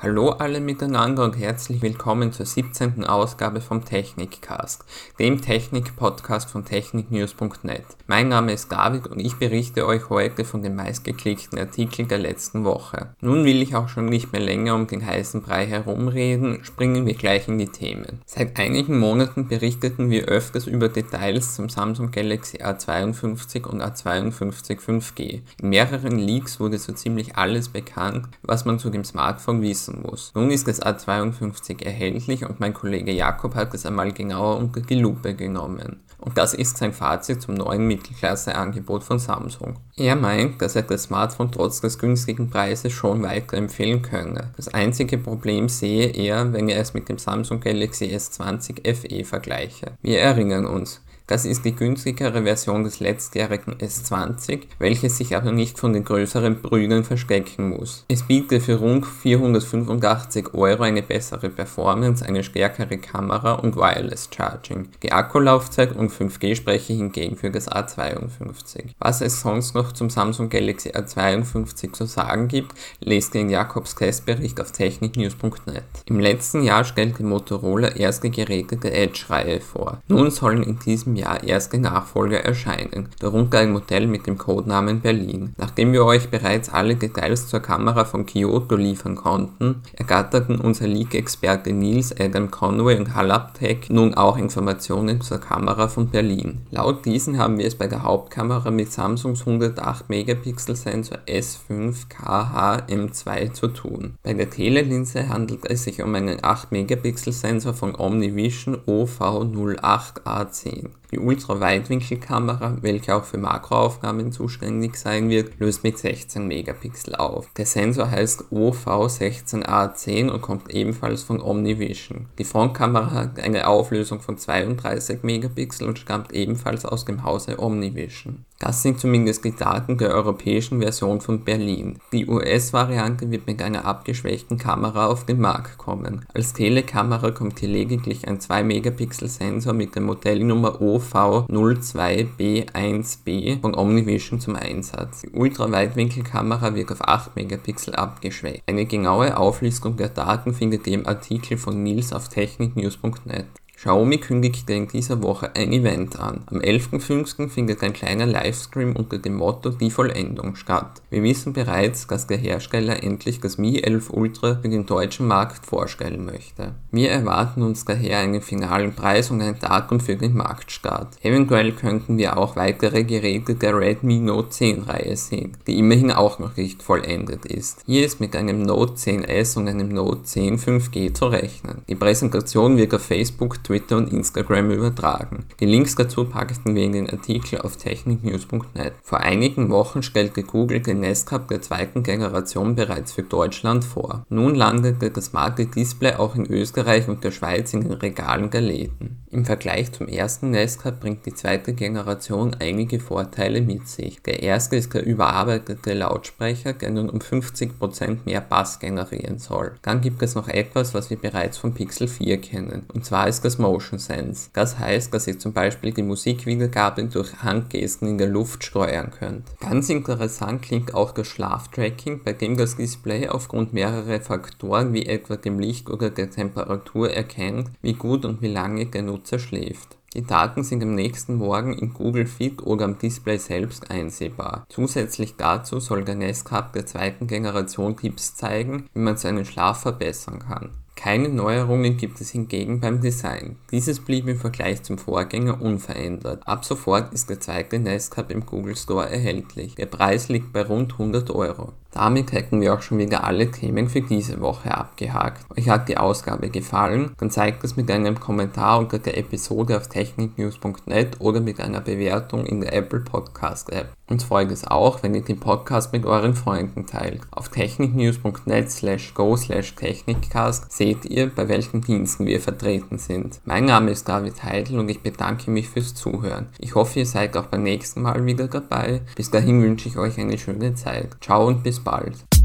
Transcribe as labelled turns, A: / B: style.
A: Hallo alle miteinander und herzlich willkommen zur 17. Ausgabe vom Technikcast, dem Technik-Podcast von techniknews.net. Mein Name ist David und ich berichte euch heute von den meistgeklickten Artikeln der letzten Woche. Nun will ich auch schon nicht mehr länger um den heißen Brei herumreden, springen wir gleich in die Themen. Seit einigen Monaten berichteten wir öfters über Details zum Samsung Galaxy A52 und A52 5G. In mehreren Leaks wurde so ziemlich alles bekannt, was man zu dem Smartphone wissen muss. Nun ist das A52 erhältlich und mein Kollege Jakob hat es einmal genauer unter die Lupe genommen. Und das ist sein Fazit zum neuen Mittelklasse-Angebot von Samsung. Er meint, dass er das Smartphone trotz des günstigen Preises schon weiterempfehlen könne. Das einzige Problem sehe er, wenn er es mit dem Samsung Galaxy S20 FE vergleiche. Wir erinnern uns, das ist die günstigere Version des letztjährigen S20, welches sich aber nicht von den größeren Brüdern verstecken muss. Es bietet für rund 485 Euro eine bessere Performance, eine stärkere Kamera und Wireless Charging. Die Akkulaufzeit und 5G spreche hingegen für das A52. Was es sonst noch zum Samsung Galaxy A52 zu sagen gibt, lest den Jakobs Testbericht auf techniknews.net. Im letzten Jahr stellte Motorola erste der Edge-Reihe vor. Nun sollen in diesem Jahr erste Nachfolger erscheinen, darunter ein Modell mit dem Codenamen Berlin. Nachdem wir euch bereits alle Details zur Kamera von Kyoto liefern konnten, ergatterten unser Leak-Experte Nils Adam Conway und Halaptech nun auch Informationen zur Kamera von Berlin. Laut diesen haben wir es bei der Hauptkamera mit Samsungs 108 Megapixel Sensor S5 KH-M2 zu tun. Bei der Telelinse handelt es sich um einen 8 Megapixel Sensor von OmniVision OV08A10. Die Ultraweitwinkelkamera, welche auch für Makroaufnahmen zuständig sein wird, löst mit 16 Megapixel auf. Der Sensor heißt OV16A10 und kommt ebenfalls von OmniVision. Die Frontkamera hat eine Auflösung von 32 Megapixel und stammt ebenfalls aus dem Hause OmniVision. Das sind zumindest die Daten der europäischen Version von Berlin. Die US-Variante wird mit einer abgeschwächten Kamera auf den Markt kommen. Als Telekamera kommt hier lediglich ein 2 Megapixel Sensor mit der Modellnummer OV02B1B von Omnivision zum Einsatz. Die Ultraweitwinkelkamera wird auf 8 Megapixel abgeschwächt. Eine genaue Auflistung der Daten findet ihr im Artikel von Nils auf techniknews.net. Xiaomi kündigte in dieser Woche ein Event an. Am 11.05. findet ein kleiner Livestream unter dem Motto Die Vollendung statt. Wir wissen bereits, dass der Hersteller endlich das Mi 11 Ultra für den deutschen Markt vorstellen möchte. Wir erwarten uns daher einen finalen Preis und ein Datum für den Marktstart. Eventuell könnten wir auch weitere Geräte der Redmi Note 10 Reihe sehen, die immerhin auch noch nicht vollendet ist. Hier ist mit einem Note 10S und einem Note 10 5G zu rechnen. Die Präsentation wird auf Facebook, Twitter und Instagram übertragen. Die Links dazu packten wir in den Artikel auf techniknews.net. Vor einigen Wochen stellte Google den Nest Hub der zweiten Generation bereits für Deutschland vor. Nun landete das Smart Display auch in Österreich und der Schweiz in den Regalen der Läden. Im Vergleich zum ersten Nest Hub bringt die zweite Generation einige Vorteile mit sich. Der erste ist der überarbeitete Lautsprecher, der nun um 50% mehr Bass generieren soll. Dann gibt es noch etwas, was wir bereits vom Pixel 4 kennen, und zwar ist das Motion Sense. Das heißt, dass ihr zum Beispiel die Musikwiedergabe durch Handgesten in der Luft steuern könnt. Ganz interessant klingt auch das Schlaftracking, bei dem das Display aufgrund mehrerer Faktoren wie etwa dem Licht oder der Temperatur erkennt, wie gut und wie lange der Nutzer schläft. Die Daten sind am nächsten Morgen in Google Fit oder am Display selbst einsehbar. Zusätzlich dazu soll der Nest Hub der zweiten Generation Tipps zeigen, wie man seinen Schlaf verbessern kann. Keine Neuerungen gibt es hingegen beim Design. Dieses blieb im Vergleich zum Vorgänger unverändert. Ab sofort ist der zweite Nest Hub im Google Store erhältlich. Der Preis liegt bei rund 100 Euro. Damit hätten wir auch schon wieder alle Themen für diese Woche abgehakt. Euch hat die Ausgabe gefallen? Dann zeigt es mit einem Kommentar unter der Episode auf techniknews.net oder mit einer Bewertung in der Apple Podcast App. Uns freut es auch, wenn ihr den Podcast mit euren Freunden teilt. Auf techniknews.net slash go slash technikcast seht ihr, bei welchen Diensten wir vertreten sind. Mein Name ist David Heidel und ich bedanke mich fürs Zuhören. Ich hoffe, ihr seid auch beim nächsten Mal wieder dabei. Bis dahin wünsche ich euch eine schöne Zeit. Ciao und bis bald. inspired.